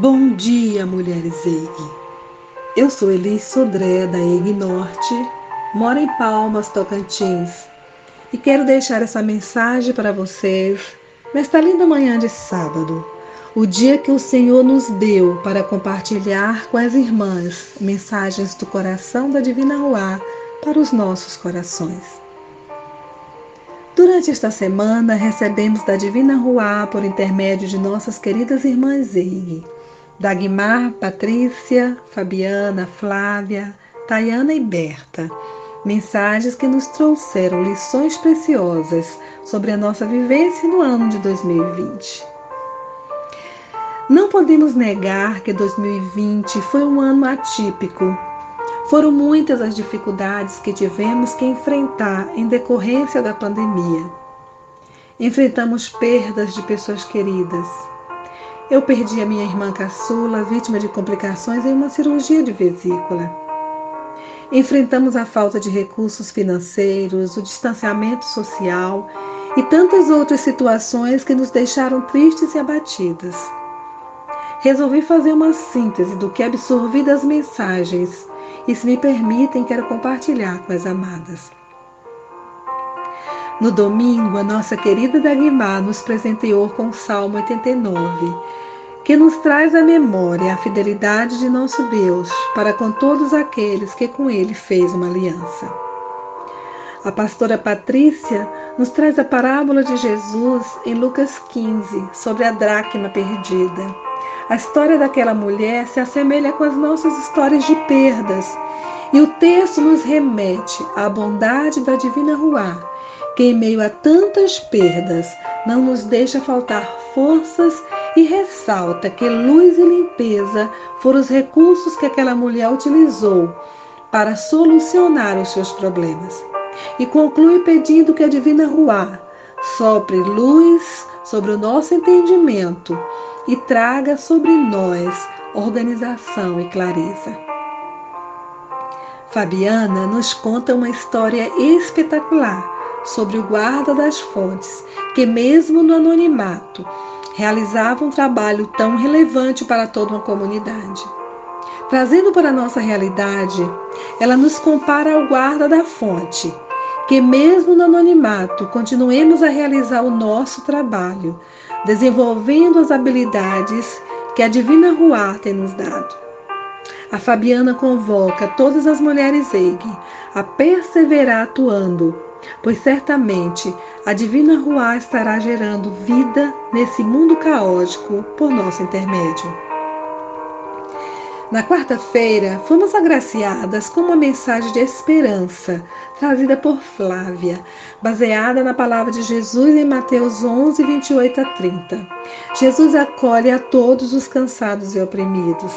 Bom dia, mulheres EIG. Eu sou Elis Sodré, da EIG Norte, moro em Palmas, Tocantins, e quero deixar essa mensagem para vocês nesta linda manhã de sábado, o dia que o Senhor nos deu para compartilhar com as irmãs mensagens do coração da Divina Ruá para os nossos corações. Durante esta semana, recebemos da Divina Ruá, por intermédio de nossas queridas irmãs EIG, Dagmar, Patrícia, Fabiana, Flávia, Tayana e Berta. Mensagens que nos trouxeram lições preciosas sobre a nossa vivência no ano de 2020. Não podemos negar que 2020 foi um ano atípico. Foram muitas as dificuldades que tivemos que enfrentar em decorrência da pandemia. Enfrentamos perdas de pessoas queridas, eu perdi a minha irmã caçula, vítima de complicações em uma cirurgia de vesícula. Enfrentamos a falta de recursos financeiros, o distanciamento social e tantas outras situações que nos deixaram tristes e abatidas. Resolvi fazer uma síntese do que absorvi das mensagens e, se me permitem, quero compartilhar com as amadas. No domingo, a nossa querida Dagmar nos presenteou com o Salmo 89, que nos traz à memória a fidelidade de nosso Deus para com todos aqueles que com Ele fez uma aliança. A pastora Patrícia nos traz a parábola de Jesus em Lucas 15 sobre a dracma perdida. A história daquela mulher se assemelha com as nossas histórias de perdas, e o texto nos remete à bondade da divina Ruá, que em meio a tantas perdas não nos deixa faltar forças e ressalta que luz e limpeza foram os recursos que aquela mulher utilizou para solucionar os seus problemas. E conclui pedindo que a Divina Ruá sopre luz sobre o nosso entendimento e traga sobre nós organização e clareza. Fabiana nos conta uma história espetacular sobre o guarda das fontes, que mesmo no anonimato realizava um trabalho tão relevante para toda uma comunidade. Trazendo para a nossa realidade, ela nos compara ao guarda da fonte, que mesmo no anonimato continuemos a realizar o nosso trabalho, desenvolvendo as habilidades que a Divina Ruá tem nos dado. A Fabiana convoca todas as mulheres EIG a perseverar atuando pois certamente a divina Ruá estará gerando vida nesse mundo caótico por nosso intermédio. Na quarta-feira, fomos agraciadas com uma mensagem de esperança trazida por Flávia, baseada na palavra de Jesus em Mateus 11, 28 a 30. Jesus acolhe a todos os cansados e oprimidos.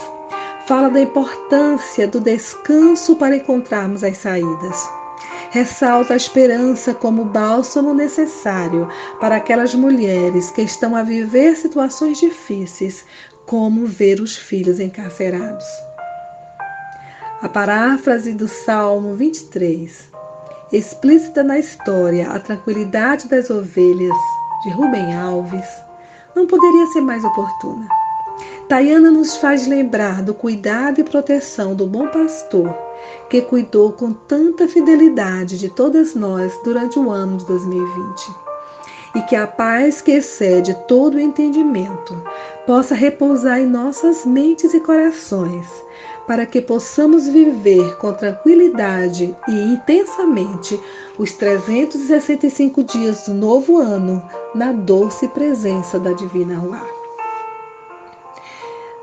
Fala da importância do descanso para encontrarmos as saídas ressalta a esperança como bálsamo necessário para aquelas mulheres que estão a viver situações difíceis, como ver os filhos encarcerados. A paráfrase do Salmo 23, explícita na história A Tranquilidade das Ovelhas, de Rubem Alves, não poderia ser mais oportuna. Tayana nos faz lembrar do cuidado e proteção do bom pastor, que cuidou com tanta fidelidade de todas nós durante o ano de 2020. E que a paz que excede todo o entendimento possa repousar em nossas mentes e corações, para que possamos viver com tranquilidade e intensamente os 365 dias do novo ano na doce presença da Divina Ruá.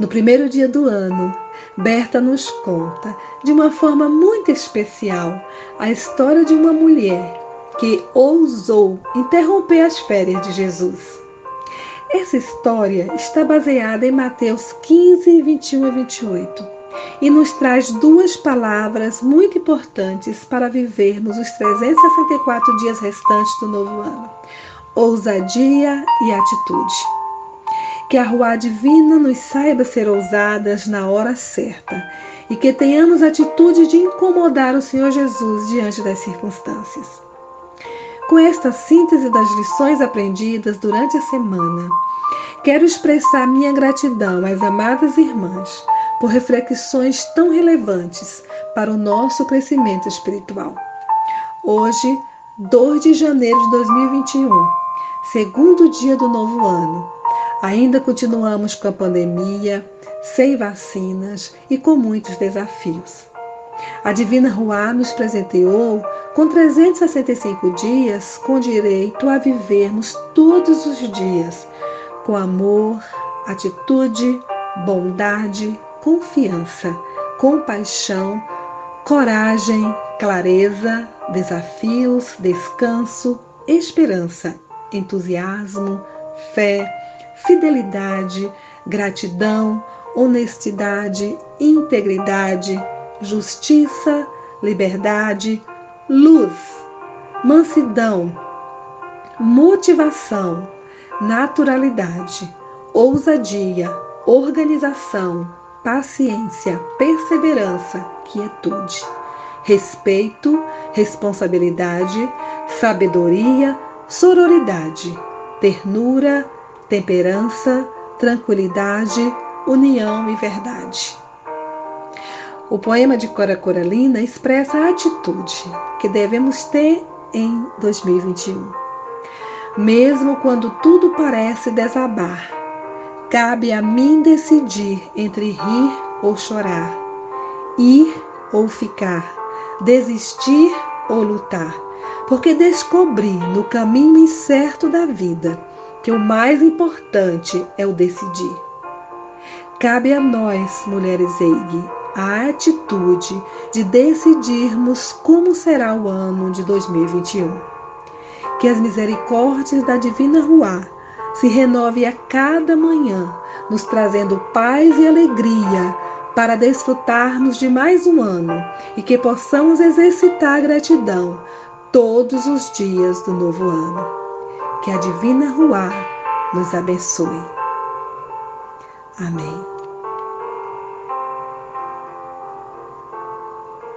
No primeiro dia do ano, Berta nos conta, de uma forma muito especial, a história de uma mulher que ousou interromper as férias de Jesus. Essa história está baseada em Mateus 15, 21 e 28 e nos traz duas palavras muito importantes para vivermos os 364 dias restantes do novo ano: ousadia e atitude que a rua divina nos saiba ser ousadas na hora certa e que tenhamos atitude de incomodar o Senhor Jesus diante das circunstâncias. Com esta síntese das lições aprendidas durante a semana, Quero expressar minha gratidão às amadas irmãs por reflexões tão relevantes para o nosso crescimento espiritual. Hoje, 2 de janeiro de 2021, segundo dia do novo ano, ainda continuamos com a pandemia, sem vacinas e com muitos desafios. A Divina Ruá nos presenteou com 365 dias com direito a vivermos todos os dias com amor, atitude, bondade, confiança, compaixão, coragem, clareza, desafios, descanso, esperança, entusiasmo, fé, fidelidade, gratidão, honestidade, integridade, justiça, liberdade, luz, mansidão, motivação, naturalidade, ousadia, organização, paciência, perseverança, quietude, respeito, responsabilidade, sabedoria, sororidade, ternura, temperança, tranquilidade, união e verdade. O poema de Cora Coralina expressa a atitude que devemos ter em 2021. Mesmo quando tudo parece desabar, cabe a mim decidir entre rir ou chorar, ir ou ficar, desistir ou lutar, porque descobri no caminho incerto da vida que o mais importante é o decidir. Cabe a nós, mulheres EIG, a atitude de decidirmos como será o ano de 2021. Que as misericórdias da Divina Ruá se renove a cada manhã, nos trazendo paz e alegria para desfrutarmos de mais um ano e que possamos exercitar a gratidão todos os dias do novo ano. Que a Divina Ruá nos abençoe. Amém.